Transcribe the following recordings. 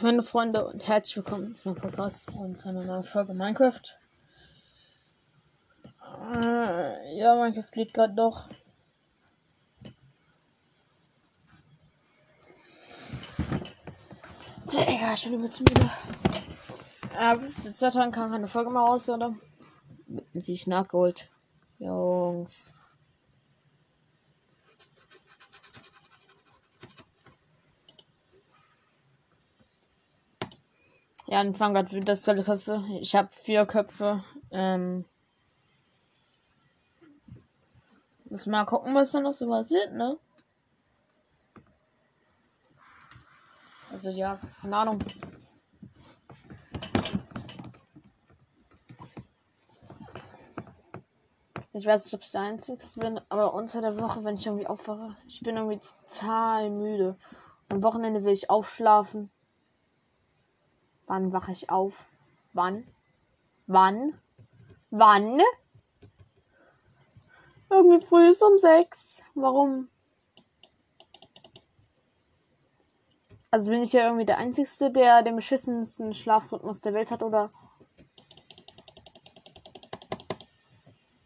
Meine Freunde und herzlich willkommen zu meinem Podcast und zu einer neuen Folge Minecraft. Äh, ja, Minecraft lädt gerade doch. Digga, ich bin übelst müde. Äh, seit zwei Tagen kam keine Folge mehr raus, oder? Wird natürlich nachgeholt. Jungs. Ja, dann fangen gerade das tolle Köpfe. Ich habe vier Köpfe. Ähm. Muss mal gucken, was da noch so passiert, ne? Also ja, keine Ahnung. Ich weiß nicht, ob ich der Einzige bin, aber unter der Woche, wenn ich irgendwie aufwache, ich bin irgendwie total müde. Am Wochenende will ich aufschlafen. Wann wache ich auf? Wann? Wann? Wann? Irgendwie früh ist um sechs. Warum? Also bin ich ja irgendwie der Einzige, der den beschissensten Schlafrhythmus der Welt hat, oder?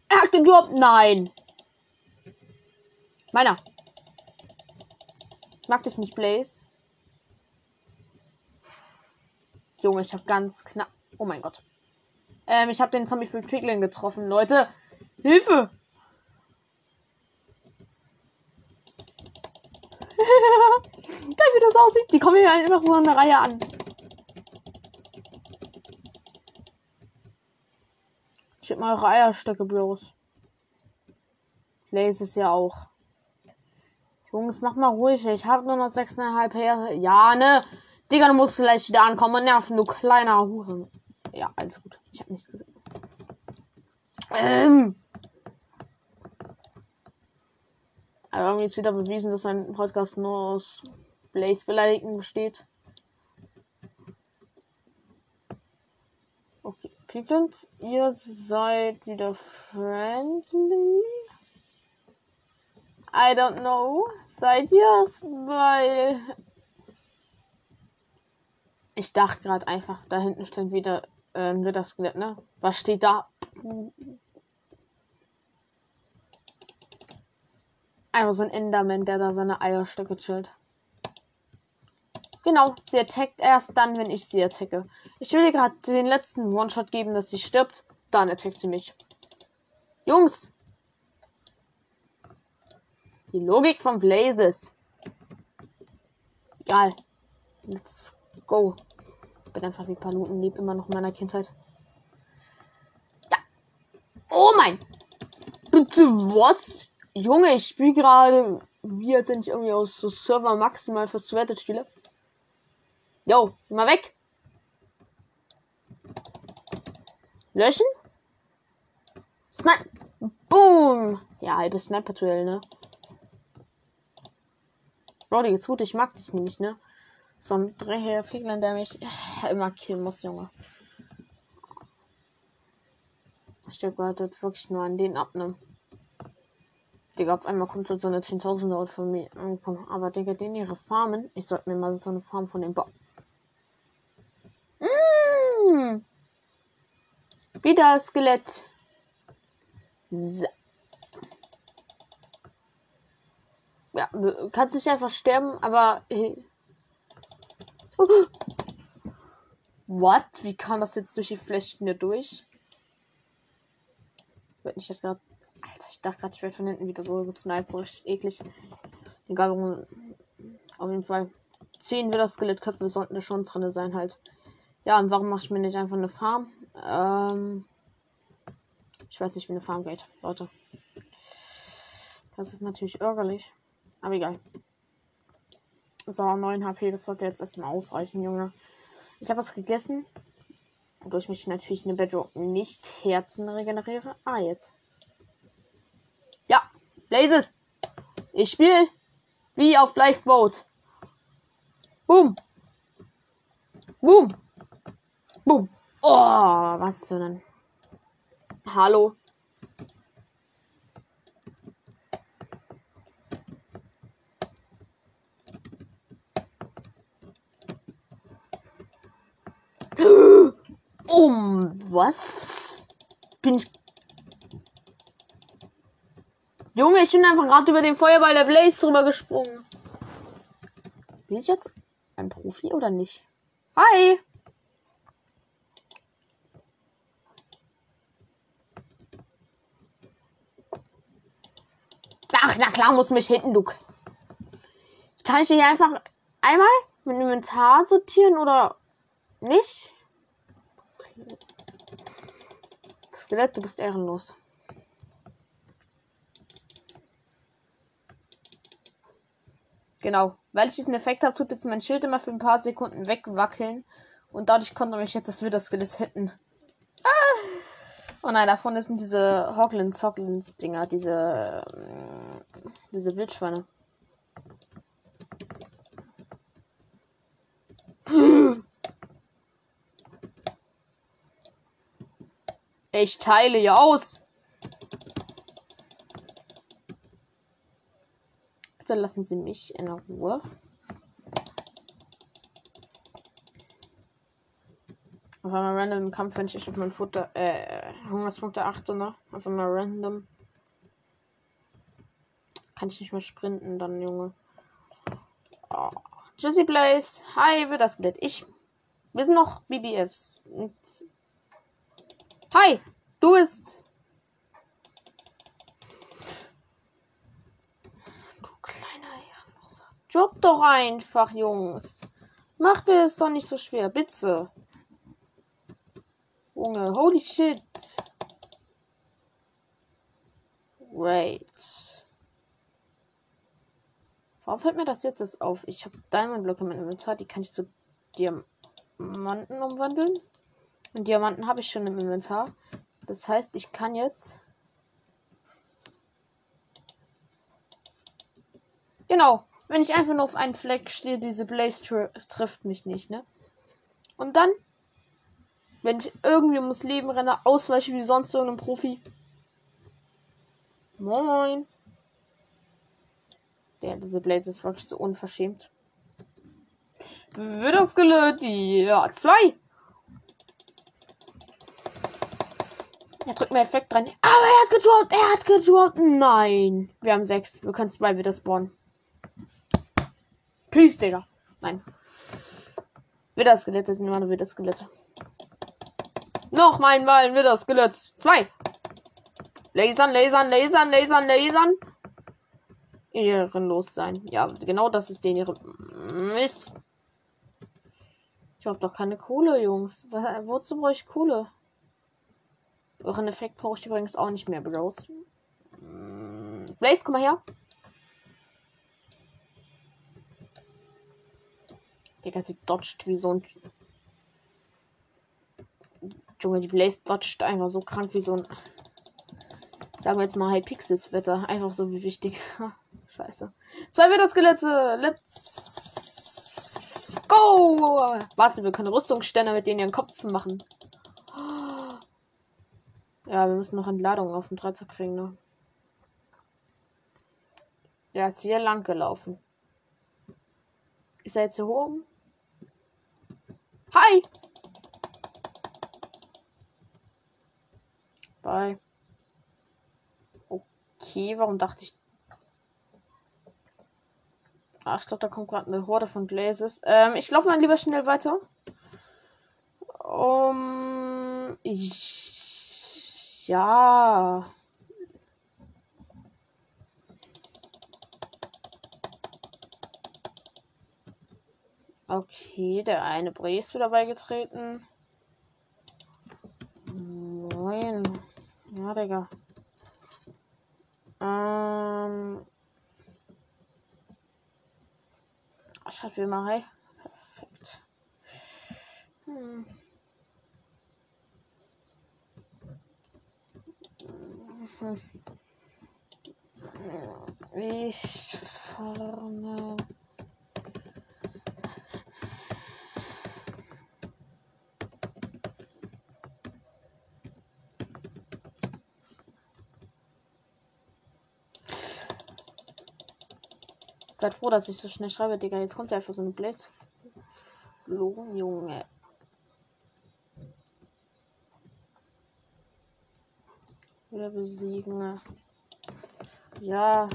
Er hat geglaubt, nein. Meiner. Mag dich nicht, Blaze. Junge, ich habe ganz knapp. Oh mein Gott. Ähm, ich habe den Zombie für Piglin getroffen, Leute. Hilfe! Geil, wie das aussieht. Die kommen hier einfach so in der Reihe an. Schickt mal eure Eierstöcke bloß. Lace ist ja auch. Jungs, mach mal ruhig. Ich habe nur noch 6,5 Jahre. Ja, ne? Digga, du musst vielleicht wieder ankommen und nerven, du kleiner Huren. Ja, alles gut. Ich habe nichts gesehen. Ähm. Aber irgendwie ist wieder bewiesen, dass ein Podcast nur aus Blaze-Beleidigungen besteht. Okay, Piglins, ihr seid wieder friendly. I don't know. Seid ihr es? Weil ich dachte gerade einfach, da hinten steht wieder ein Ritterskelett, ne? Was steht da? Einfach so ein Enderman, der da seine Eierstöcke chillt. Genau, sie attackt erst dann, wenn ich sie attacke. Ich will ihr gerade den letzten One-Shot geben, dass sie stirbt. Dann attackt sie mich. Jungs! Die Logik von Blazes. Egal. Let's go. Ich bin einfach wie Paluten, lebe immer noch in meiner Kindheit. Ja. Oh mein. Bitte was? Junge, ich spiele gerade, wie als wenn ich irgendwie aus so Server maximal verswertet spiele. Yo, mal weg. Löschen? Snipe. Boom. Ja, halbes Sniper-Duell, ne? Bro, jetzt gut, ich mag dich nämlich, ne? So ein dreher Pigler, der mich immer killen muss, Junge. Ich stehe gerade wirklich nur an den ab, ne? Digga, auf einmal kommt so eine 10.000 Euro von mir angekommen. Aber Digga, den ihre Farmen. Ich sollte mir mal so eine Farm von dem bauen. Mmh. Wieder Skelett. So. Ja, du kannst nicht einfach sterben, aber. What? Wie kann das jetzt durch die Flechten hier durch? Wird nicht jetzt gerade. Alter, ich dachte gerade, ich werde von hinten wieder so gesniped, so richtig eklig. Egal, auf jeden Fall. Zehn wieder Skelettköpfe sollten da schon drin sein, halt. Ja, und warum mache ich mir nicht einfach eine Farm? Ähm. Ich weiß nicht, wie eine Farm geht, Leute. Das ist natürlich ärgerlich. Aber egal. So, 9 HP, das sollte jetzt erstmal ausreichen, Junge. Ich habe was gegessen. Wodurch mich natürlich eine Bedrock nicht Herzen regeneriere. Ah, jetzt. Ja, Blazes. Ich spiele wie auf Lifeboat. Boom. Boom. Boom. Oh, was denn? Hallo. Um was? Bin ich. Junge, ich bin einfach gerade über den Feuerball der Blaze drüber gesprungen. Bin ich jetzt ein Profi oder nicht? Hi! Ach, na klar, muss mich hinten, du. Kann ich hier einfach einmal mit Inventar sortieren oder nicht? Skelett, du bist ehrenlos. Genau. Weil ich diesen Effekt habe, tut jetzt mein Schild immer für ein paar Sekunden wegwackeln. Und dadurch konnte mich jetzt das Wither-Skelett hitten. Ah! Oh nein, davon sind diese Hoglins, Hoglins Dinger, diese, äh, diese Wildschweine. Ich teile ja aus. Bitte lassen Sie mich in Ruhe. Auf einmal random im Kampf, wenn ich auf mein Futter, äh, Hungerspunkte achte, ne? Auf einmal random. Kann ich nicht mehr sprinten, dann, Junge. Oh. Juicy Blaze. Hi, wird das Skelett. Ich. Wir sind noch BBFs. Und Hi, du bist. Du kleiner Ehrenloser. Job doch einfach, Jungs. Macht mir es doch nicht so schwer, bitte. Junge, holy shit. Wait. Warum fällt mir das jetzt auf? Ich habe Diamond-Blöcke mit Inventar, die kann ich zu Diamanten umwandeln. Und Diamanten habe ich schon im Inventar. Das heißt, ich kann jetzt. Genau. Wenn ich einfach nur auf einen Fleck stehe, diese Blaze tr trifft mich nicht, ne? Und dann wenn ich irgendwie ums Leben renne, ausweiche wie sonst irgendein Profi. Moin. Der, diese Blaze ist wirklich so unverschämt. Wird das gelöst? Ja, zwei. Er drückt mir Effekt dran. Aber er hat gedroppt. Er hat gedroppt. Nein. Wir haben sechs. Wir können zwei wieder spawnen. Peace, Digga. Nein. Wieder Skelette sind immer wieder Skelette. Noch mein Mal wird das gelöst. Zwei. Lasern, lasern, lasern, lasern, lasern. Ehrenlos sein. Ja, genau das ist den ihre. Mist. Ich hab doch keine Kohle, Jungs. Wozu brauche ich Kohle? Euren Effekt brauche ich übrigens auch nicht mehr, Bros. Blaze, komm mal her. Digga, sie dodgt wie so ein Junge, die Blaze dodgt einfach so krank wie so ein. Sagen wir jetzt mal Hypixels Wetter. Einfach so wie wichtig. Scheiße. Zwei Wetterskelette. Let's go. Warte, wir können Rüstungsstände mit denen ihren Kopf machen. Ja, wir müssen noch Entladungen auf dem Dreizack kriegen, ne? Er ist hier lang gelaufen. Ist er jetzt hier oben? Hi! Bye. Okay, warum dachte ich. Ach, ich glaube, da kommt gerade eine Horde von Blazes. Ähm, ich laufe mal lieber schnell weiter. Um. Ich, ja. Okay, der eine Bre ist wieder beigetreten. Moin. Ja, Digga. Ähm. Schreibt wie immer, hi. Perfekt. Hm. Ich vorne. Seid froh, dass ich so schnell schreibe, Digga. Jetzt kommt ja einfach so eine Blaze. Junge. Besiegen. Ja.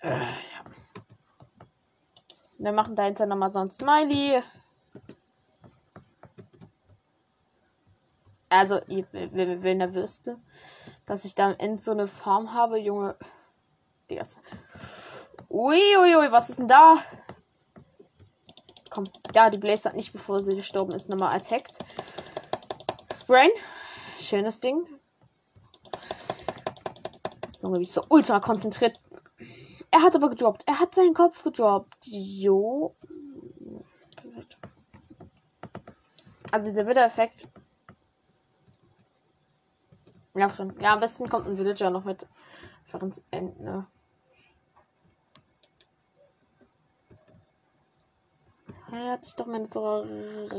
Äh, ja. Wir machen dahinter nochmal so ein Smiley. Also, wenn er wüsste, dass ich da Ende so eine Farm habe, Junge. Uiuiui, ui, ui, was ist denn da? Komm, ja, die Blaze hat nicht, bevor sie gestorben ist, nochmal attacked. Sprain. Schönes Ding. Junge, wie so ultra konzentriert. Er hat aber gedroppt. Er hat seinen Kopf gedroppt. Jo. Also dieser Widder-Effekt. Ja, schon. Ja, am besten kommt ein Villager noch mit. Einfach ins Ende. Ne? Er hat sich doch meine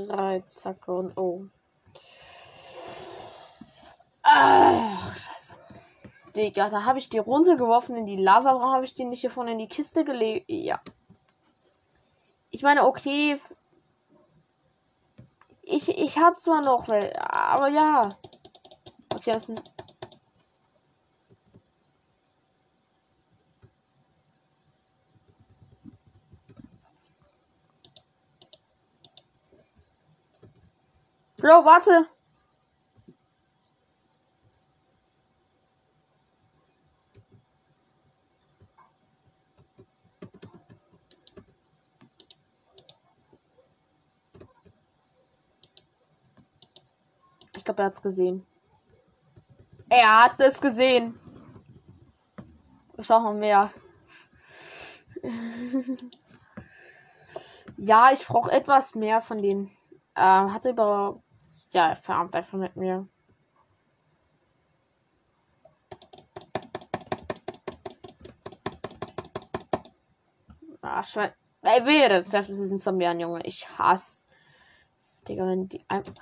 Reizzacke und oh. Ach, scheiße. Digga, da habe ich die runtergeworfen in die Lava. Warum habe ich die nicht hier vorne in die Kiste gelegt? Ja. Ich meine, okay. Ich, ich habe zwar noch, aber ja. Okay, das ist ein Bro, warte. Ich glaube, er hat es gesehen. Er hat es gesehen. Schau mal mehr. ja, ich brauche etwas mehr von denen. Äh, hatte über. Ja, er farmt einfach mit mir. Ah, Schwein. Ey, wehe, das ist ein Zombie an, Junge. Ich hasse. Digga, wenn die einfach.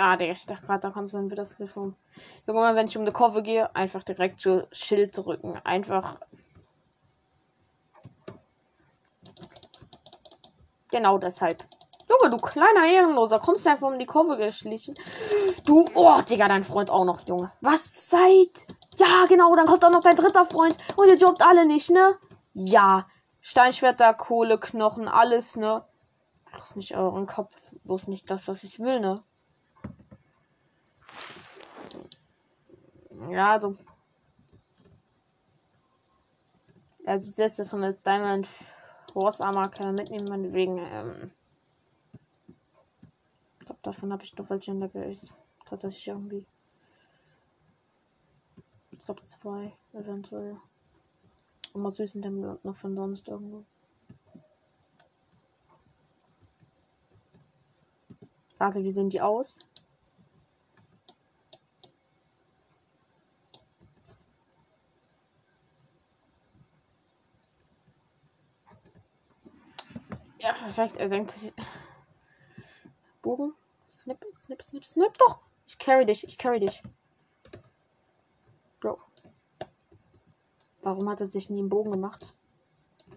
Ah, Digga, ich dachte gerade, da kannst du dann wieder das Telefon. Junge, wenn ich um eine Kurve gehe, einfach direkt zu Schild drücken. Einfach. Genau deshalb. Junge, du kleiner Ehrenloser, kommst einfach um die Kurve geschlichen. Du, oh, Digga, dein Freund auch noch, Junge. Was seid? Ja, genau, dann kommt auch noch dein dritter Freund. Und ihr jobbt alle nicht, ne? Ja. Steinschwerter, Kohle, Knochen, alles, ne? Bloß nicht euren Kopf. Bloß nicht das, was ich will, ne? Ja, also. Also das ist von das Diamond Force Armor kann er mitnehmen, meinetwegen. Ähm, ich glaube, davon habe ich noch welche in der Base. Tatsächlich irgendwie. Ich glaube zwei, eventuell. Und mal süßen dem noch von sonst irgendwo. Warte, wie sehen die aus? Ja, perfekt. Er denkt sich. Bogen. Snip, snip, snip, snip. Doch! Ich carry dich, ich carry dich. Bro. Warum hat er sich nie einen Bogen gemacht?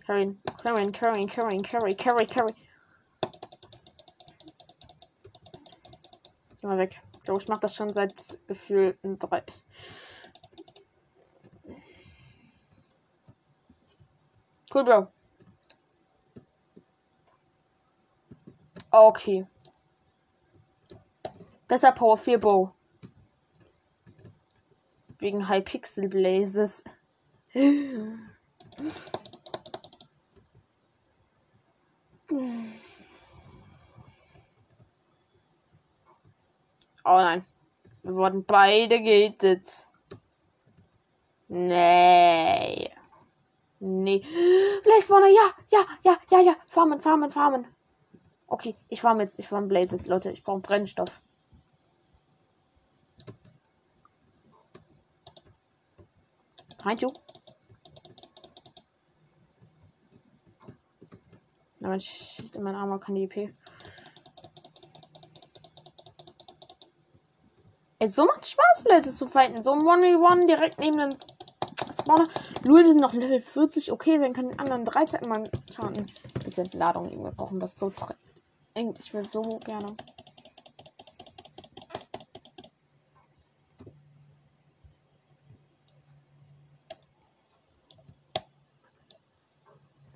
Carry, carry, carry, carry, carry, carry, carry. Geh mal weg. Bro, ich mach das schon seit gefühlten drei. Cool, Bro. Okay. Besser Power 4 Bow. Wegen High Pixel Blazes. Oh nein. Wir wurden beide gated. Nee. Nee. Blaze ja, ja, ja, ja, ja. Farmen, farmen, farmen. Okay, ich war jetzt, ich war Blazes, Leute. Ich brauche Brennstoff. Behind you. Na, mein Schild in meinem Armer kann die EP. Ey, so macht Spaß, Blazes zu fighten. So ein 1v1 direkt neben dem Spawner. Wir sind noch Level 40. Okay, wir können den anderen 13 mal schauen. Bitte Ladung. Wir brauchen das so dringend. Ich will so gerne.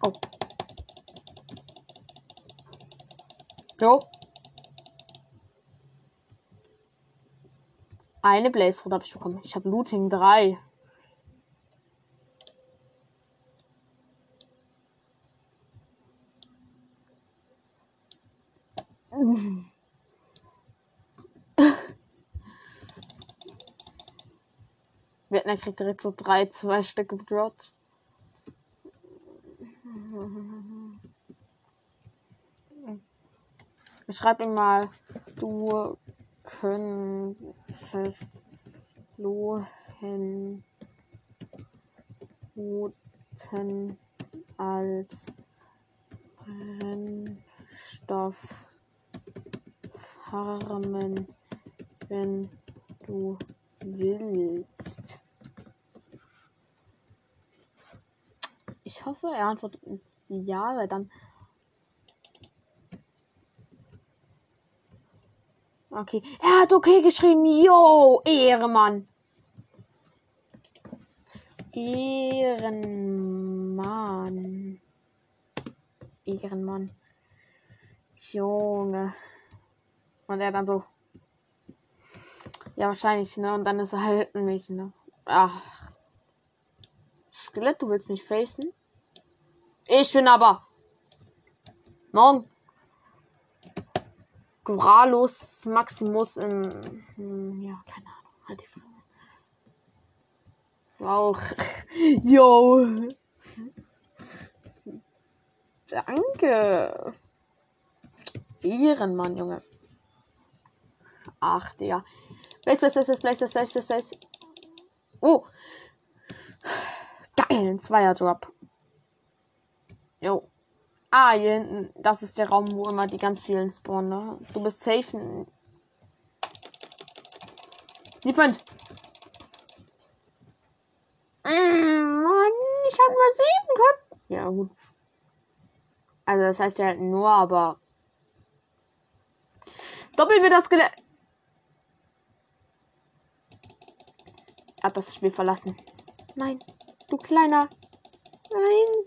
Oh. Jo. Eine Blaze Rot habe ich bekommen. Ich habe Looting 3. Vietnam kriegt direkt so drei, zwei Stücke gedroppt. Ich schreibe ihm mal, du könntest Lohen Routen als Brennstoff farmen, wenn du willst. Hoffe, er antwortet ja, weil dann. Okay. Er hat okay geschrieben. Yo, Ehrenmann. Ehrenmann. Ehrenmann. Junge. Und er dann so. Ja, wahrscheinlich, ne? Und dann ist er halt ein Mädchen, ne? Ach. Skelett, du willst mich facen? Ich bin aber. Morgen. Gralus Maximus in. Hm, ja, keine Ahnung. Halt die Frage. Auch. Yo. Danke. Ehrenmann, Junge. Ach, Digga. Place, place, place, place, place, place, place. Oh. Geil, ein Zweier-Drop. Jo. Ah, hier hinten. Das ist der Raum, wo immer die ganz vielen spawnen. Ne? Du bist safe. Defend. Mm, Mann, ich hab nur sieben können. Ja, gut. Also, das heißt ja halt nur, aber. Doppelt wird das. Er hat das Spiel verlassen. Nein, du kleiner. Nein.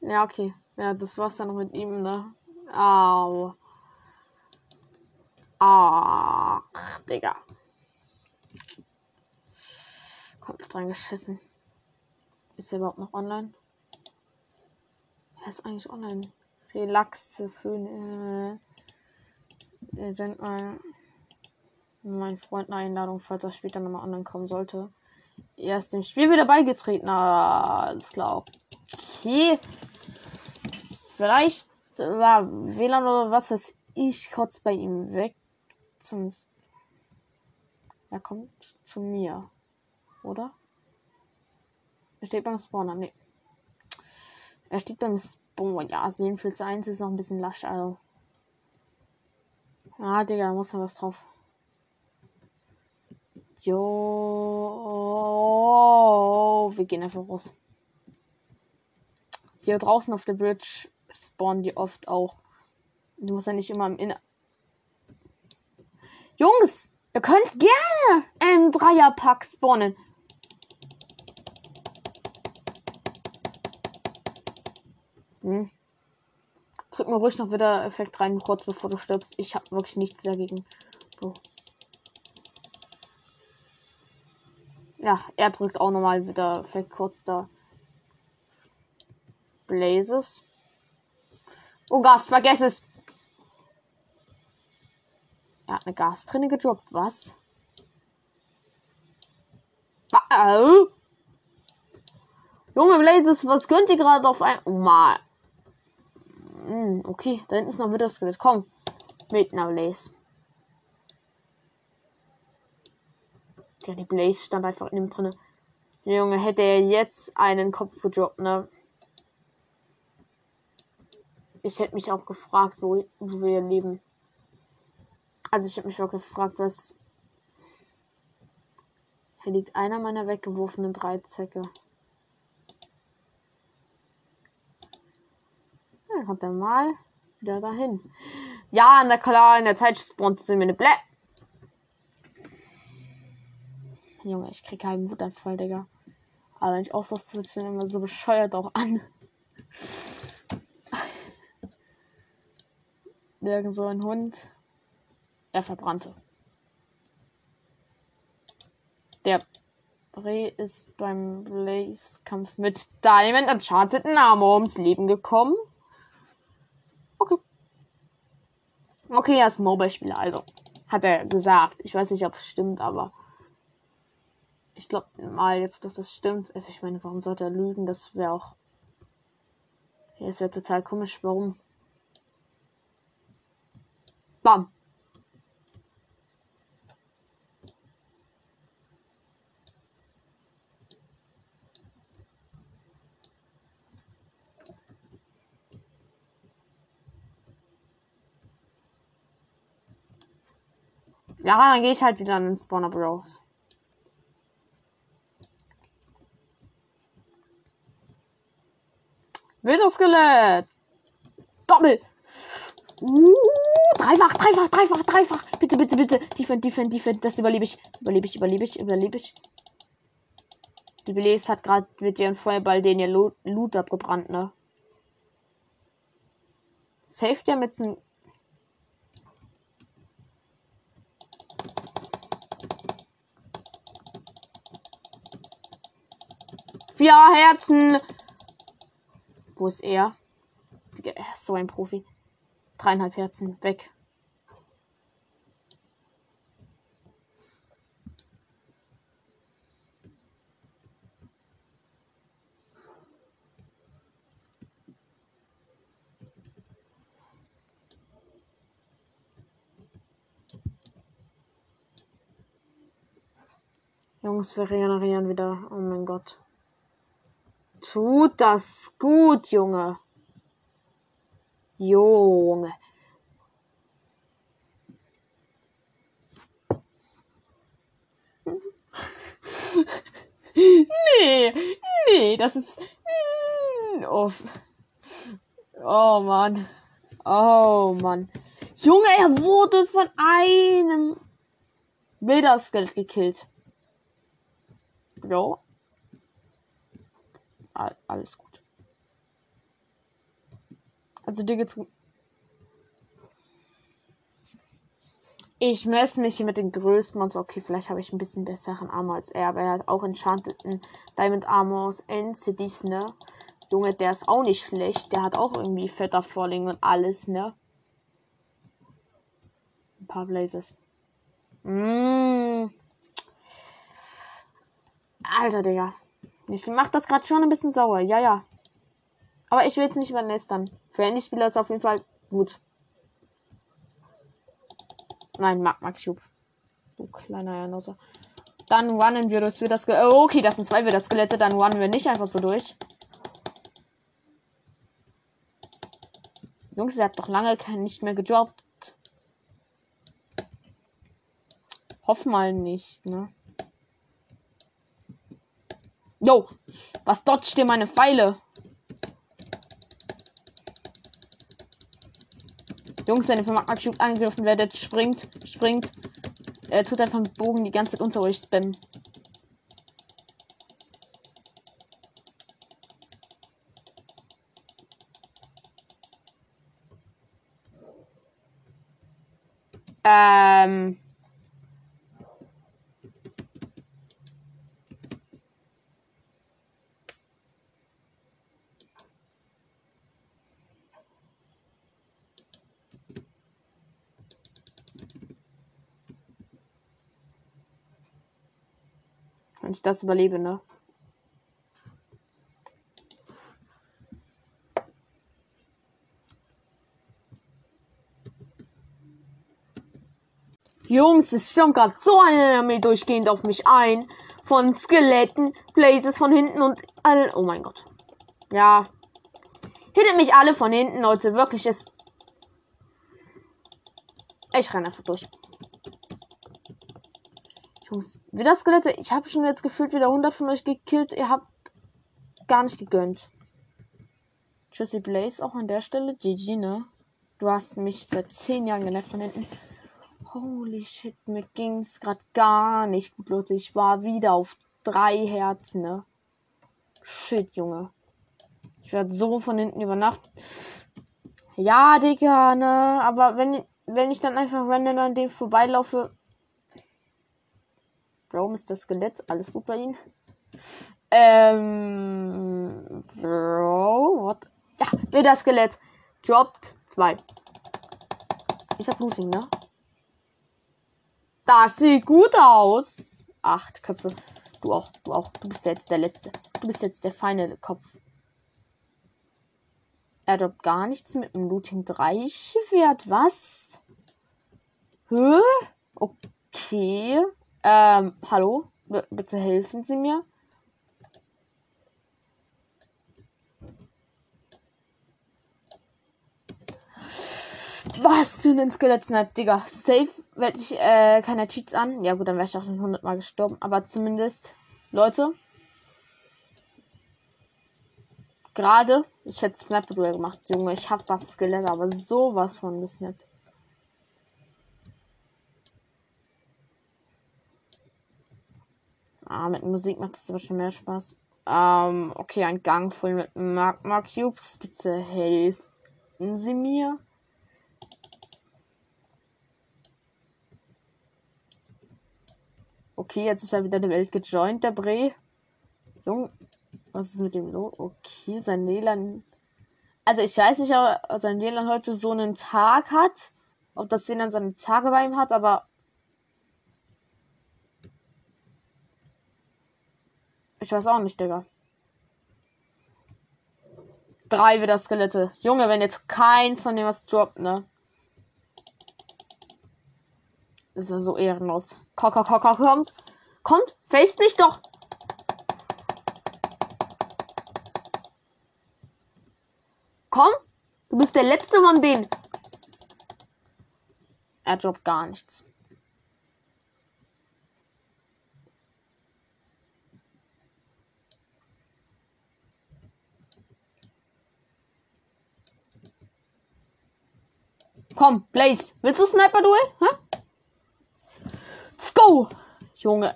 Ja, okay. Ja, das war's dann noch mit ihm, ne? Au. Ach, Digga. Komplett dran geschissen. Ist er überhaupt noch online? Er ist eigentlich online. Relaxe für. Äh, sind mal mein Freund eine Einladung, falls er später nochmal online kommen sollte. Er ist dem Spiel wieder beigetreten. Ah, alles klar. Okay. Vielleicht war WLAN oder was weiß ich kurz bei ihm weg. Zum er kommt zu mir. Oder? Er steht beim Spawner. Nee. Er steht beim Spawn. Ja, Seelenfilze 1 ist noch ein bisschen lasch. Also. Ah, Digga, da muss da was drauf. Jo. Wir gehen einfach raus. Hier draußen auf der Bridge spawnen die oft auch. Du musst ja nicht immer im Inner. Jungs, ihr könnt gerne einen Dreierpack spawnen. Hm. Drück mir ruhig noch wieder Effekt rein, kurz bevor du stirbst. Ich habe wirklich nichts dagegen. So. Ja, er drückt auch nochmal wieder Effekt kurz da. Blazes. Oh Gast, vergess es. Er hat eine Gastrinne gedroppt. Was? Oh. Junge Blazes, was könnt ihr gerade auf ein. Oh mal. Hm, okay, da hinten ist noch wieder Skelett. Komm. Mit einer Blaze. Ja, die Blaze stand einfach in ihm drinne. Junge, hätte er jetzt einen Kopf gedroppt, ne? Ich hätte mich auch gefragt, wo, wo wir leben. Also ich hätte mich auch gefragt, was. Hier liegt einer meiner weggeworfenen Dreizacke. Ja, kommt er mal wieder dahin. Ja, na klar, in der Zeit spawnt sie mir eine Blä. Junge, ich krieg keinen Wutanfall, Digga. Aber wenn ich auch so dann immer so bescheuert auch an. Irgend so ein Hund. Er verbrannte. Der Bray ist beim Blaze-Kampf mit Diamond Enchanted Armor ums Leben gekommen. Okay. Okay, er ist Mobile-Spieler, also. Hat er gesagt. Ich weiß nicht, ob es stimmt, aber. Ich glaube mal jetzt, dass das stimmt. Also, ich meine, warum sollte er lügen? Das wäre auch. Ja, es wäre total komisch. Warum? Bam. Ja, dann gehe ich halt wieder in den Spawner Bros. Skelett. Doppel. Uh, dreifach, dreifach, dreifach, dreifach. Bitte, bitte, bitte. Defend, defend, defend. Das überlebe ich. Überlebe ich, überlebe ich, überlebe ich. Die Belees hat gerade mit ihrem Feuerball den ihr Loot, Loot abgebrannt, ne? Safe der mit Vier Herzen. Wo ist er? Er ist so ein Profi. Dreieinhalb Herzen. Weg. Jungs, wir regenerieren wieder. Oh mein Gott. Tut das gut, Junge. Junge. nee, nee, das ist. Oh, oh Mann. Oh Mann. Junge, er wurde von einem Bilderskelett gekillt. Bro, alles gut. Also dir geht's gut. Ich messe mich hier mit den größten Monster. Okay, vielleicht habe ich ein bisschen besseren Armor als er, aber er hat auch enchanteten Diamond Armor aus NCDs, ne? Junge, der ist auch nicht schlecht. Der hat auch irgendwie fetter Falling und alles, ne? Ein paar Blazes. Mmh. Alter, Digga. Ich macht das gerade schon ein bisschen sauer. Ja, ja. Aber ich will jetzt nicht übernästern. Für Handyspieler ist auf jeden Fall gut. Nein, Magma Cube. Du kleiner Janosa. Dann runnen wir das wieder Skelett. Oh, okay, das sind zwei wieder Skelette. Dann runnen wir nicht einfach so durch. Jungs, ihr habt doch lange kein, nicht mehr gedroppt. Hoff mal nicht, ne? Jo, was dodgt dir meine Pfeile? Jungs, wenn ihr vom Cube angegriffen werdet, springt, springt. Er tut einfach mit Bogen die ganze Zeit unter euch spammen. Ähm. Ich das überlebe, ne? Jungs, es stürmt gerade so eine Armee durchgehend auf mich ein. Von Skeletten, Blazes von hinten und all. Oh mein Gott. Ja. Hittet mich alle von hinten, Leute. Wirklich ist. Ich renne einfach durch. Jungs, wieder Skelette. Ich habe schon jetzt gefühlt wieder 100 von euch gekillt. Ihr habt gar nicht gegönnt. Tschüssi Blaze auch an der Stelle. GG, ne? Du hast mich seit 10 Jahren genervt von hinten. Holy shit, mir ging's gerade gar nicht gut, Leute. Ich war wieder auf drei Herzen, ne? Shit, Junge. Ich werde so von hinten über. Ja, Digga, ne? Aber wenn, wenn ich dann einfach random an dem vorbeilaufe. Ist das Skelett? Alles gut bei Ihnen? Ähm. Bro, what? Ja, wieder Skelett. Droppt zwei. Ich hab Looting, ne? Das sieht gut aus. Acht Köpfe. Du auch, du auch. Du bist jetzt der Letzte. Du bist jetzt der feine Kopf. Er droppt gar nichts mit dem Looting 3 Wert. Was? Hä? Okay. Ähm, hallo? B bitte helfen Sie mir. Was für ein Skelett-Snipe, Digga. Safe werde ich äh, keine Cheats an. Ja gut, dann wäre ich auch schon 100 Mal gestorben. Aber zumindest, Leute. Gerade, ich hätte Sniper-Duell gemacht, Junge. Ich habe das Skelett aber sowas von gesnappt. Ah, mit Musik macht das aber schon mehr Spaß. Ähm, okay, ein Gang voll mit Magma Cubes. Bitte helfen Sie mir. Okay, jetzt ist er wieder der Welt gejoint, der Bre. Jung, was ist mit dem los? Okay, sein Nelan. Also ich weiß nicht, ob sein Nelan heute so einen Tag hat. Ob das Nelan seine Tage bei ihm hat, aber. Ich weiß auch nicht, Digga. Drei wieder Skelette. Junge, wenn jetzt keins von dem was droppt, ne? ist ja so ehrenlos. Komm, komm, komm, kommt. Kommt, face mich doch. Komm, du bist der letzte von denen. Er droppt gar nichts. Komm, Blaze, willst du Sniper-Duell? Hä? Let's go! Junge.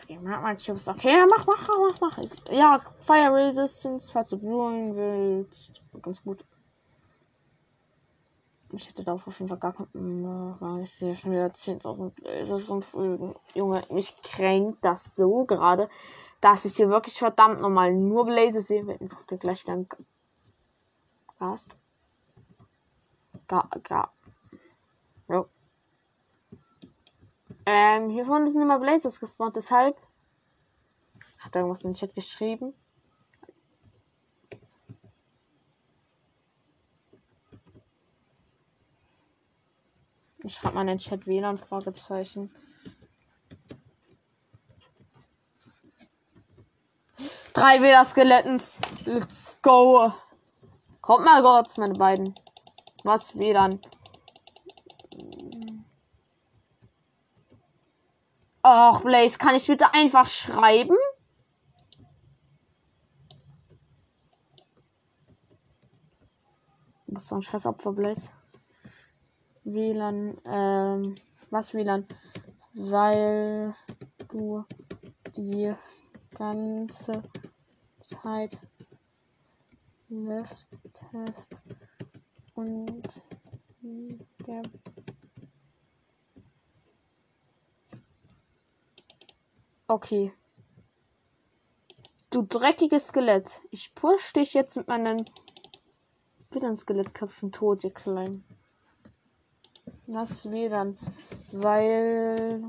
Okay, mach, mach, mach, mach. Ist, ja, Fire Resistance, falls du blumen willst. Ganz gut. Ich hätte darauf auf jeden Fall gar keinen. Ich sehe schon wieder 10.000 Lasers rumfliegen. Junge, mich kränkt das so gerade, dass ich hier wirklich verdammt nochmal nur Blaze sehe. Jetzt kommt gleich wieder ein Gast. Ga, ga. Jo. Ähm, hier vorne sind immer Blazers gespawnt, deshalb. Hat er irgendwas in den Chat geschrieben? Ich schreibe mal in den Chat WLAN Fragezeichen. Drei WLAN-Skelettons. Let's go. Kommt mal kurz, meine beiden. Was WLAN? Och, Blaze, kann ich bitte einfach schreiben? Bist so ein scheiß Blaze. WLAN, ähm, was WLAN? Weil du die ganze Zeit liftest und der Okay. Du dreckiges Skelett. Ich push dich jetzt mit meinen wieder Skelettköpfen tot, ihr Klein. Das dann. Weil.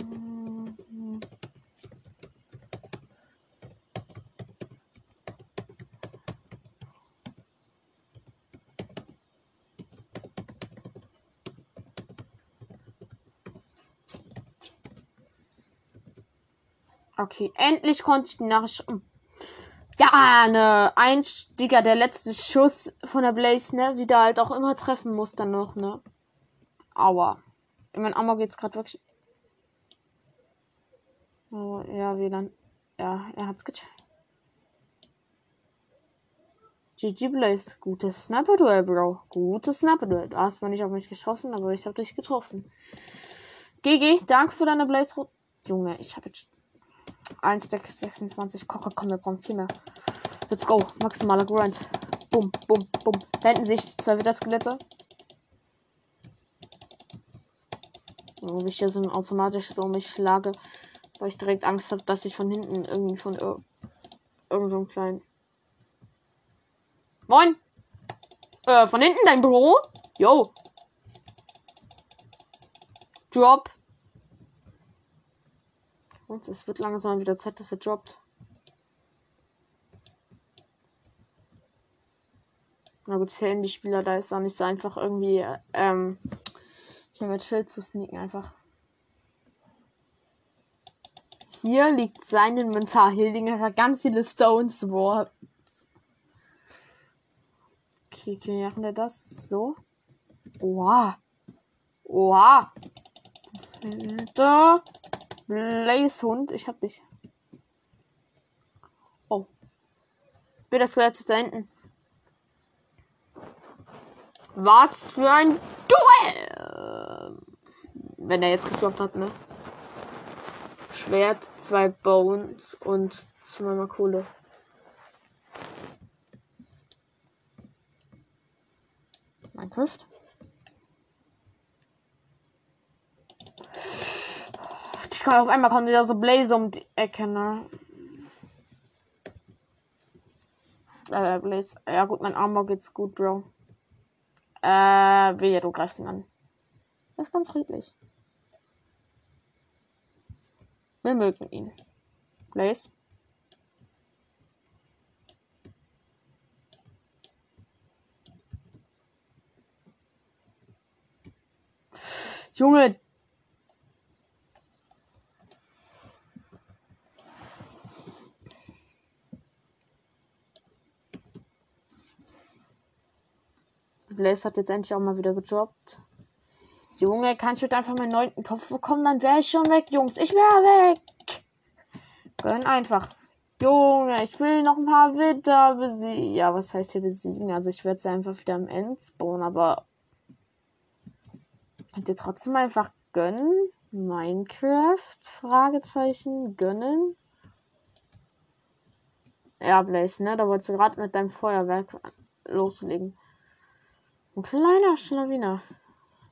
Okay, endlich konnte ich die Nachricht. Ja, ne, ein Digga, der letzte Schuss von der Blaze, ne, wie der halt auch immer treffen muss dann noch, ne. Aua. In mein Amor geht's gerade wirklich. Oh, ja, wie dann. Ja, er hat's gecheckt. GG Blaze. Gutes Sniper-Duell, Bro. Gutes Sniper-Duell. Du hast zwar nicht auf mich geschossen, aber ich habe dich getroffen. GG, danke für deine Blaze. Junge, ich habe jetzt 1 26. Komm, komm, wir brauchen viel mehr. Let's go. Maximaler Grind. Bum, bum, bum. Da hinten sehe ich zwei wieder Skelette. Wo ich hier so automatisch so mich schlage, weil ich direkt Angst habe, dass ich von hinten irgendwie von ir irgendeinem kleinen. Moin! Äh, von hinten dein Büro? Yo! Drop! Und es wird langsam wieder Zeit, dass er droppt. Na gut, Handy-Spieler, da ist auch nicht so einfach irgendwie, ähm, hier mit Schild zu sneaken einfach. Hier liegt sein Inventar. Hier liegen ganz viele Stones. Boah. Okay, wie machen wir das? So. Oha. Oha. Da. Blaze Hund. Ich hab dich. Oh. Wie das jetzt da hinten. Was für ein Duell! Wenn er jetzt gedroppt hat, ne? Schwert, zwei Bones und zweimal Kohle. Minecraft. Kann auf einmal kommt wieder so Blaze um die Ecke, ne? Äh, Blaze. Ja gut, mein Armor geht's gut, Bro. Äh, wehe, du greifst ihn an. Das ist ganz friedlich. Wir mögen ihn. Blaze. Junge. Blaze hat jetzt endlich auch mal wieder gedroppt. Junge, kann ich bitte einfach meinen neunten Kopf bekommen? Dann wäre ich schon weg, Jungs. Ich wäre weg. Gönn einfach. Junge, ich will noch ein paar Witter besiegen. Ja, was heißt hier besiegen? Also ich werde sie einfach wieder im End spawnen, aber könnt ihr trotzdem einfach gönnen? Minecraft? Fragezeichen. Gönnen? Ja, Blaze, ne? Da wolltest du gerade mit deinem Feuerwerk loslegen. Ein kleiner Schlawiner.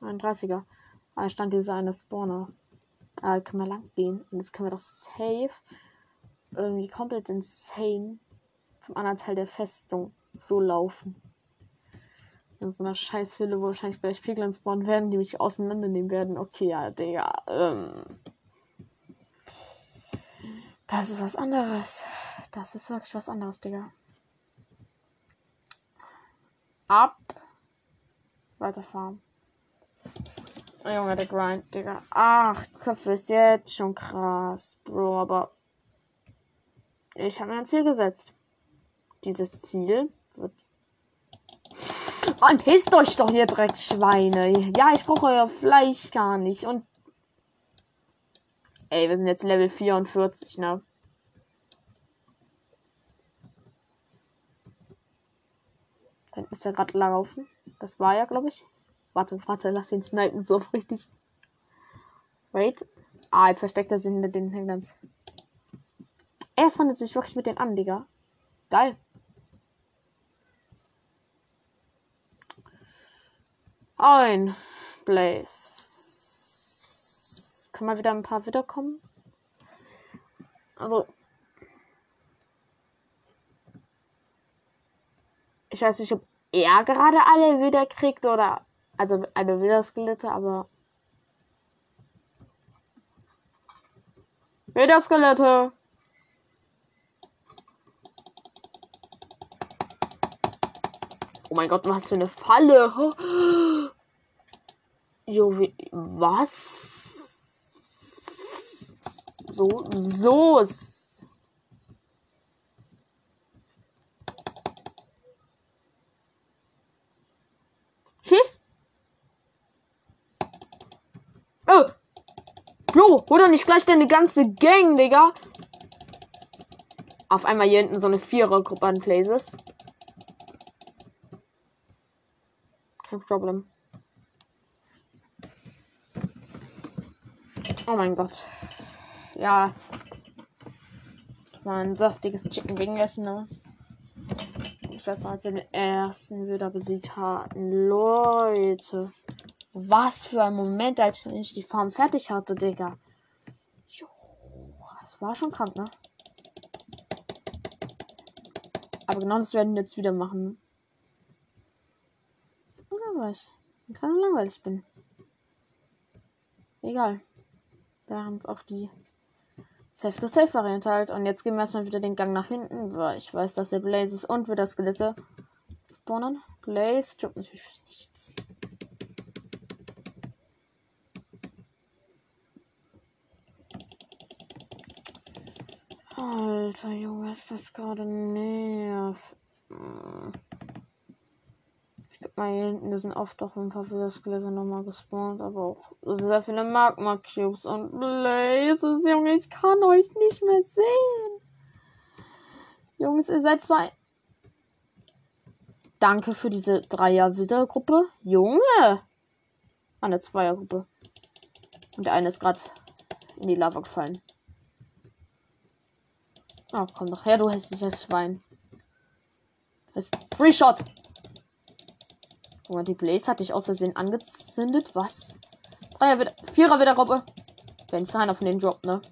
Ein 30er. Da stand dieser eine Spawner. Da können wir lang gehen. Und jetzt können wir doch safe irgendwie komplett insane zum anderen Teil der Festung so laufen. In so einer Scheißhülle, wo wahrscheinlich gleich Piglins spawnen werden, die mich auseinandernehmen werden. Okay, ja, Digga. Ähm, das ist was anderes. Das ist wirklich was anderes, Digga. Ab. Weiterfahren. Oh, Junge, der Grind, Digga. Ach, Köpfe ist jetzt schon krass, Bro, aber ich habe mir ein Ziel gesetzt. Dieses Ziel wird. Mann, pisst euch doch hier direkt, Schweine. Ja, ich brauche euer Fleisch gar nicht. Und. Ey, wir sind jetzt Level 44, ne? Ist er gerade laufen. Das war ja, glaube ich. Warte, warte, lass ihn snipen so richtig. Wait. Ah, jetzt versteckt er sich hinter den Hängern. Er freundet sich wirklich mit den an, Digga. Geil. Ein Blaze. Kann mal wieder ein paar wiederkommen? Also. Ich weiß nicht, ob er gerade alle wieder kriegt oder also eine Widerskelette, aber. Widerskelette! Oh mein Gott, was für eine Falle! Jo, wie, was? So, so. Schieß! Oh. Doch nicht gleich deine ganze Gang, Digga. Auf einmal hier hinten so eine Vierergruppe an Places. Kein Problem. Oh mein Gott. Ja. Mal ein saftiges Chicken gegessen, ne? Ich weiß noch, als wir den ersten wieder besiegt hatten. Leute. Was für ein Moment, als ich die Farm fertig hatte, Digga. Das war schon krank, ne? Aber genau das werden wir jetzt wieder machen. Ja, weiß. Ich kann langweilig bin. Egal. Wir haben uns auf die Safe-to-Safe-Variante halt. Und jetzt gehen wir erstmal wieder den Gang nach hinten, weil ich weiß, dass der Blaze ist und wieder Skelette spawnen. Blaze tut natürlich nichts. Alter Junge, ist das gerade nerv. Ich glaube mal hier hinten sind oft auch ein paar viele Skelette nochmal gespawnt, aber auch sehr viele Magma Cubes und Blazes, Junge, ich kann euch nicht mehr sehen. Jungs, ihr seid zwei. Danke für diese Dreier-Wilder-Gruppe. Junge! Eine Zweiergruppe. Und der eine ist gerade in die Lava gefallen. Oh, komm doch her, du hässliches Schwein. Das ist Free Shot. Guck mal, die Blaze hatte ich aus Versehen angezündet. Was? Dreier wieder, Vierer wieder Gruppe. Wenn es einer von den droppt, ne?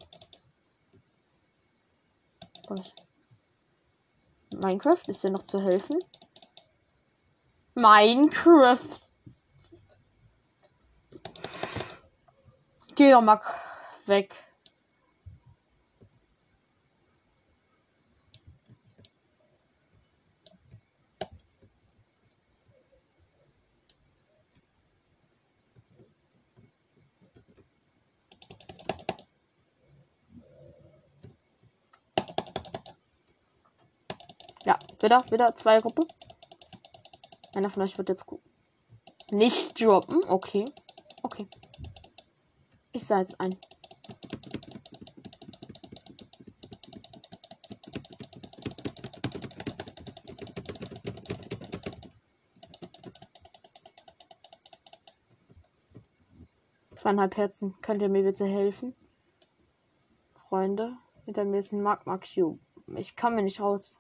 Minecraft ist dir noch zu helfen? Minecraft. Geh doch mal weg. Ja, wieder, wieder zwei Gruppe. Einer von euch wird jetzt nicht droppen. Okay. Okay. Ich sah jetzt ein. Zweieinhalb Herzen. Könnt ihr mir bitte helfen? Freunde, hinter mir ist ein Magma Cube. Ich mir nicht raus.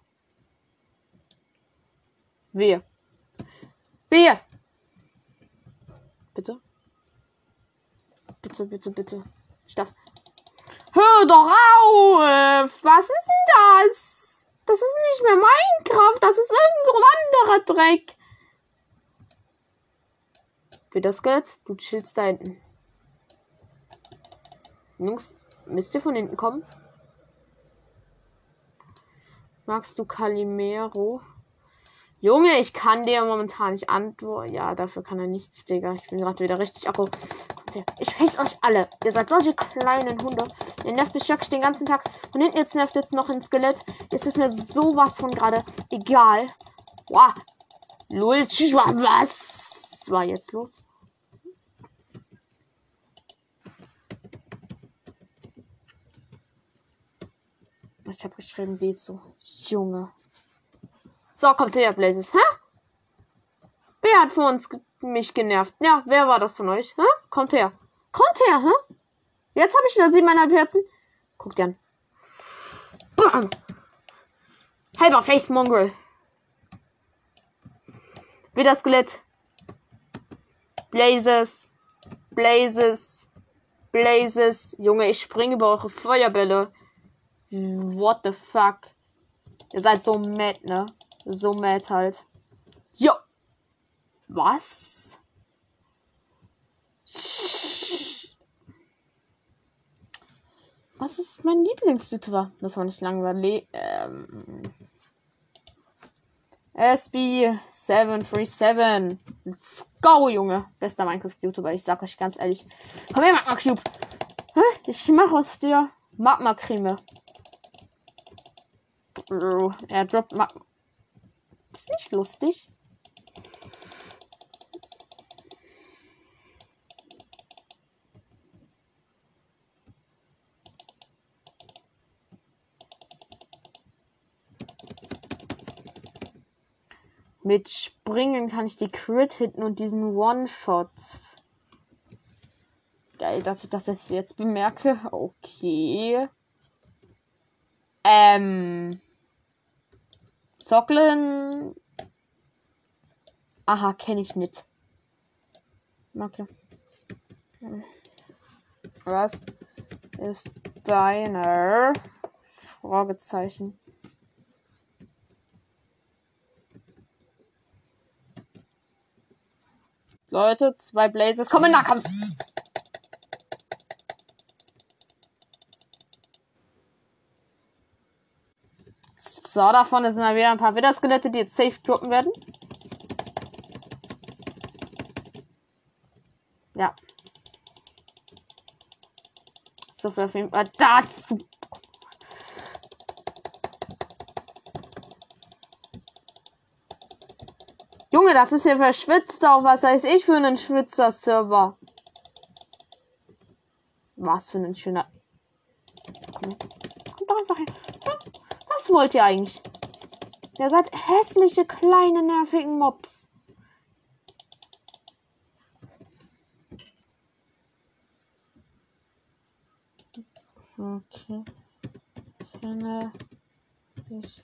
Wehe. Wehe! Bitte? Bitte, bitte, bitte. Ich darf. Hör doch auf! Was ist denn das? Das ist nicht mehr Minecraft, das ist irgend so ein anderer Dreck. Für das Skelett, du chillst da hinten. Jungs, müsst ihr von hinten kommen? Magst du Calimero? Junge, ich kann dir momentan nicht antworten. Ja, dafür kann er nichts, Digga. Ich bin gerade wieder richtig Akku. Ich face euch alle. Ihr seid solche kleinen Hunde. Ihr nervt mich wirklich den ganzen Tag. Und hinten jetzt nervt jetzt noch ein Skelett. Es ist mir sowas von gerade egal. Wow. Lul, was war jetzt los? Ich habe geschrieben, geht so. Junge. So, kommt her, Blazes. Hä? Wer hat vor uns mich genervt? Ja, wer war das von euch? Hä? Kommt her. Kommt her, hä? Jetzt habe ich wieder siebeneinhalb Herzen. Guckt an. Bam! Halber Face Mongrel. Wieder Skelett. Blazes. Blazes. Blazes. Junge, ich springe über eure Feuerbälle. What the fuck? Ihr seid so mad, ne? So mad halt. Jo. Was? Was ist mein Lieblings-YouTuber? Das war nicht langweilig. Ähm. SB737. Let's go, Junge. Bester Minecraft-YouTuber. Ich sag euch ganz ehrlich. Komm her, Magma Cube. Ich mach aus dir Magma-Creme. Er droppt Magma. Ist nicht lustig. Mit Springen kann ich die Crit hitten und diesen One-Shot. Geil, dass ich das jetzt bemerke. Okay. Ähm. Zocklen. Aha, kenne ich nicht. Okay. Was ist deiner? Fragezeichen. Leute, zwei Blazes kommen in Nahkampf. So, davon sind mal wieder ein paar Widerskelette, die jetzt safe droppen werden. Ja. So viel auf jeden Fall dazu. Junge, das ist hier verschwitzt auf. Was heißt ich für einen Schwitzer-Server? Was für ein schöner. Komm, kommt doch einfach hin. Was wollt ihr eigentlich? Ihr seid hässliche, kleine, nervigen Mobs. Okay. Kenne ich nicht.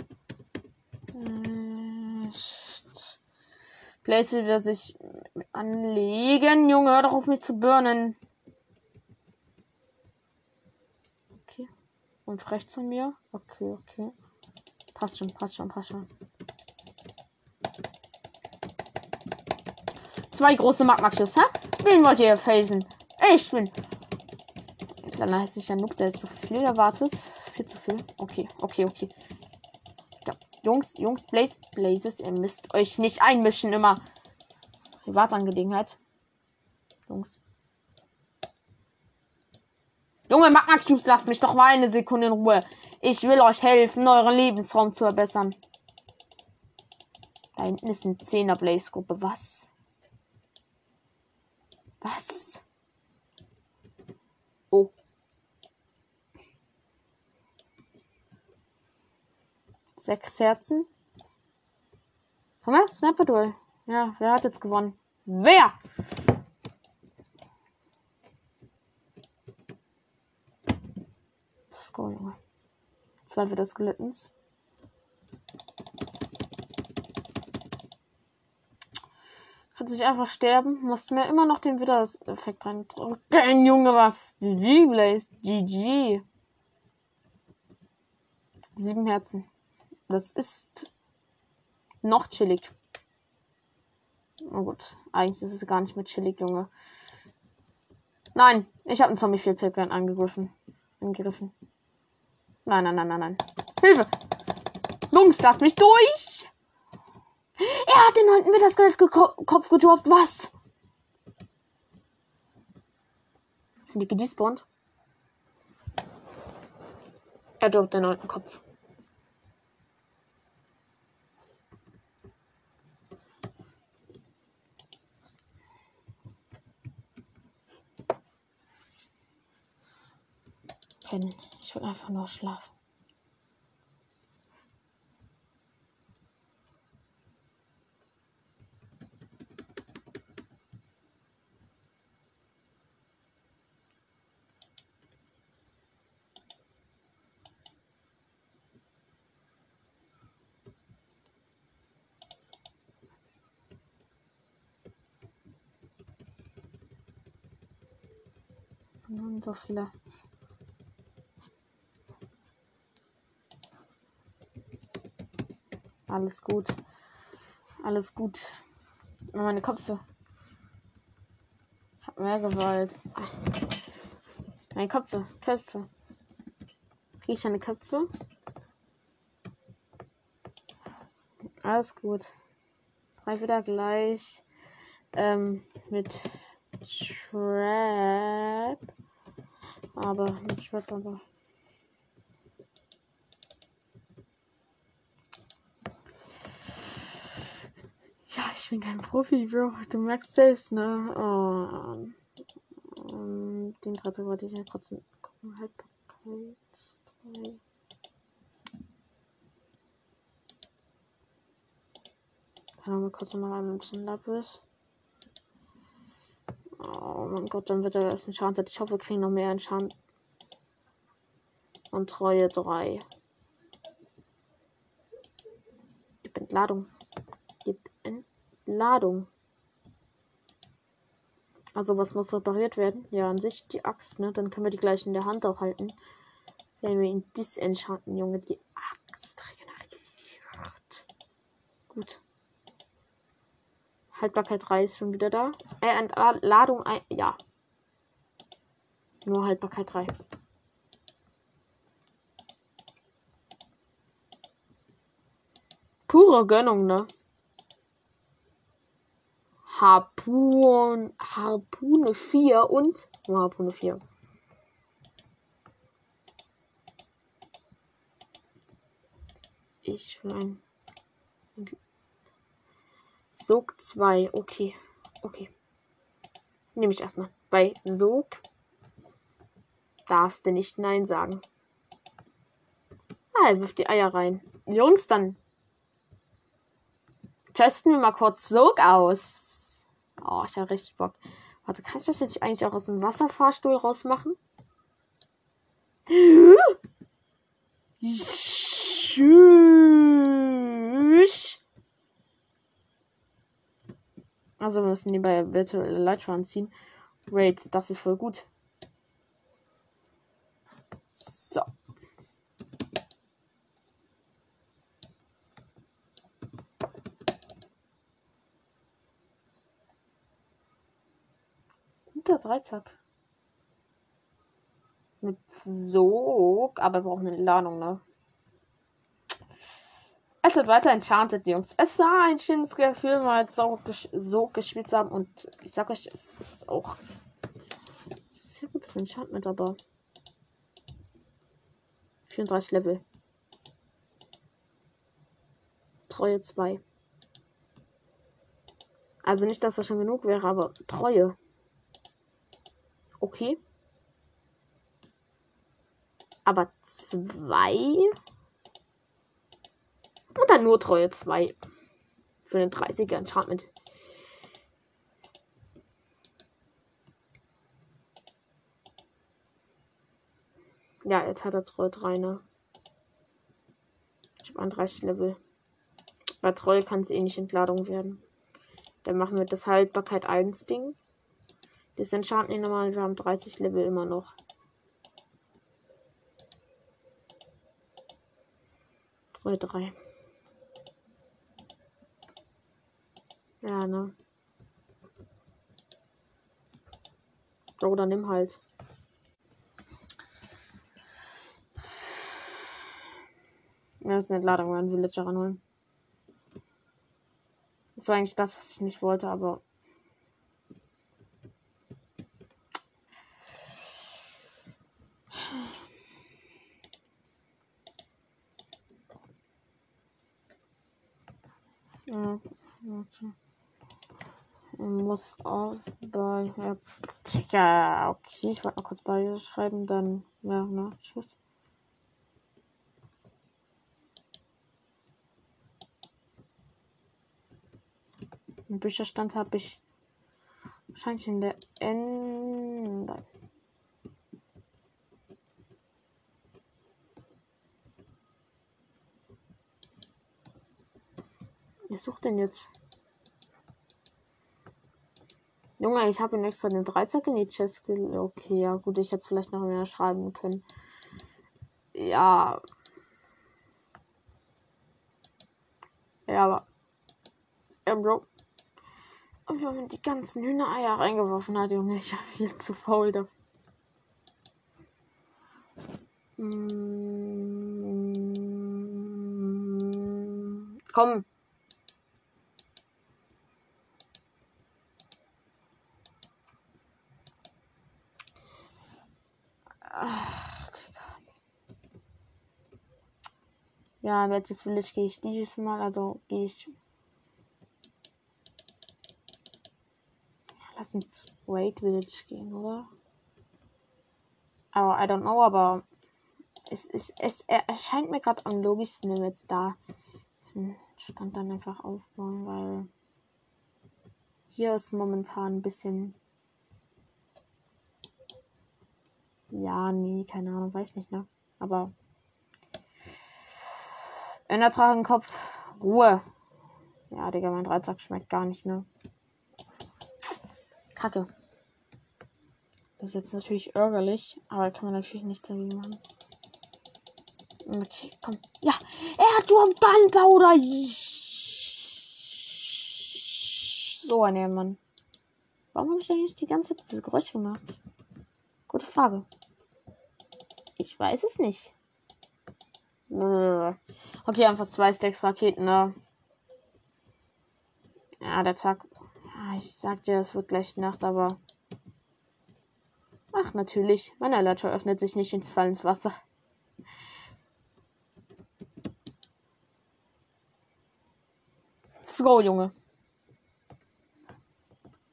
Blaze will wieder sich anlegen. Junge, hör doch auf mich zu burnen. Okay. Und rechts von mir. Okay, okay. Passt schon, passt schon, passt schon. Zwei große Magma-Chips, hä? Wen wollt ihr phasen? Ich bin Kleiner hässlicher Noob, der zu viel erwartet. Viel zu viel. Okay, okay, okay. Ja. Jungs, Jungs, Blaze, Blazes, ihr müsst euch nicht einmischen immer. Privatangelegenheit. Jungs. Junge Magma Cubes, lasst mich doch mal eine Sekunde in Ruhe. Ich will euch helfen, euren Lebensraum zu verbessern. Da hinten ist eine 10er Blaze Gruppe. Was? Was? Oh. Sechs Herzen. Komm her, Sniper Duel. Ja, wer hat jetzt gewonnen? Wer? Score, Junge. Zwei für das Skelettens. Kann sich einfach sterben. Musst mir immer noch den Widder-Effekt reindrücken. Junge, was? GG, Blaze. GG. Sieben Herzen. Das ist noch chillig. Oh gut, eigentlich ist es gar nicht mehr chillig, Junge. Nein, ich habe einen Zombie Fieldpickern angegriffen. Angegriffen. Nein, nein, nein, nein, nein. Hilfe! Jungs, lass mich durch! Er hat den neunten mit das Kopf gedroppt. Was? Sind die gedespawnt? Er droppt den neunten Kopf. pennen. Will einfach nur schlafen. Und so viele Alles gut. Alles gut. Meine Köpfe. Ich hab mehr Gewalt. Meine Köpfe. Köpfe. Kriege ich eine Köpfe? Alles gut. Mal wieder gleich ähm, mit Trap. Aber mit Trap aber. ich bin kein Profi, Bro. Du merkst selbst, ne? Oh. Um, den dritte wollte ich ja trotzdem gucken. Haltbarkeit. 3. Keine Ahnung, kurz mal ein bisschen Lapis. Oh mein Gott, dann wird er erst enchanted. Ich hoffe, wir kriegen noch mehr Enchant. Und Treue 3. Gib Entladung. Gib Entladung. Also was muss repariert werden? Ja, an sich die Axt, ne? Dann können wir die gleich in der Hand auch halten. Wenn wir ihn disenchanten, Junge, die Axt regeneriert. Gut. Haltbarkeit 3 ist schon wieder da. Äh, Entladung 1. Ja. Nur Haltbarkeit 3. Pure Gönnung, ne? Harpun, Harpune 4 und Harpune 4. Ich will ein Sog 2. Okay. Okay. Nehme ich erstmal. Bei Sog darfst du nicht Nein sagen. Ah, er wirft die Eier rein. Jungs, dann testen wir mal kurz Sog aus. Oh, ich habe richtig Bock. Warte, kann ich das jetzt eigentlich auch aus dem Wasserfahrstuhl rausmachen? Also wir müssen die bei Virtual Elytra ziehen. Wait, das ist voll gut. So. Unter Dreizack. Mit Sog, aber wir brauchen eine Ladung, ne? Es wird weiter enchanted, Jungs. Es war ein schönes Gefühl, mal so, so gespielt zu haben. Und ich sag euch, es ist auch sehr gutes Enchantment, aber 34 Level. Treue 2. Also nicht, dass das schon genug wäre, aber Treue. Okay. Aber 2 und dann nur Treue 2. Für den 30er Enchantment. Ja, jetzt hat er Treue 3, ne? Ich habe 31 Level. Bei Treue kann es eh nicht Entladung werden. Dann machen wir das Haltbarkeit 1 Ding. Das Enchanten nochmal. Wir haben 30 Level immer noch. Treue 3. Ja, ne? Oder nimm halt. Ja, ist eine Entladung, einen Villager ranholen. Das war eigentlich das, was ich nicht wollte, aber. Ja, okay muss auf bei ja, okay, ich wollte mal kurz bei schreiben, dann ja, ne, tschüss. Im Bücherstand habe ich wahrscheinlich in der Ende. Wer sucht denn jetzt? Junge, ich habe ihn extra den Dreizack in die Chest gelegt. Okay, ja gut, ich hätte vielleicht noch mehr schreiben können. Ja. Ja, aber. Ja, Bro. Und wenn man die ganzen Hühnereier reingeworfen hat, Junge, ich war viel zu faul dafür. Mm. Komm, Ja, in welches Village gehe ich dieses Mal? Also gehe ich. Lass uns Wait Village gehen, oder? Aber I don't know, aber es, es, es erscheint mir gerade am logischsten, wenn wir jetzt da diesen Stand dann einfach aufbauen, weil hier ist momentan ein bisschen. Ja, nee, keine Ahnung, weiß nicht, ne? Aber. Kopf. Ruhe. Ja, Digga, mein Dreizack schmeckt gar nicht, ne? Kacke. Das ist jetzt natürlich ärgerlich, aber kann man natürlich nicht dagegen machen. Okay, komm. Ja, er hat nur Bandpowder. So ein Ehrenmann. Warum habe ich eigentlich die ganze Zeit dieses Geräusch gemacht? Gute Frage. Ich weiß es nicht. Okay, einfach zwei Stacks Raketen, ne? Ja, der Tag. Ich sag dir, es wird gleich Nacht, aber. Ach, natürlich. Mein Leiter öffnet sich nicht ins Fall ins Wasser. Let's go, Junge.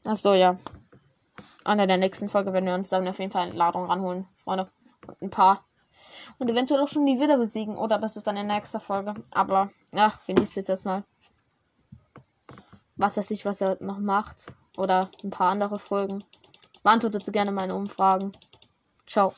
Ach so, ja. An der nächsten Folge werden wir uns dann auf jeden Fall eine Ladung ranholen, Freunde. Ein paar. Und eventuell auch schon die Widder besiegen. Oder das ist dann in der nächsten Folge. Aber, ja, genießt jetzt erstmal. Was weiß ich, was er noch macht. Oder ein paar andere Folgen. Beantwortet gerne meine Umfragen. Ciao.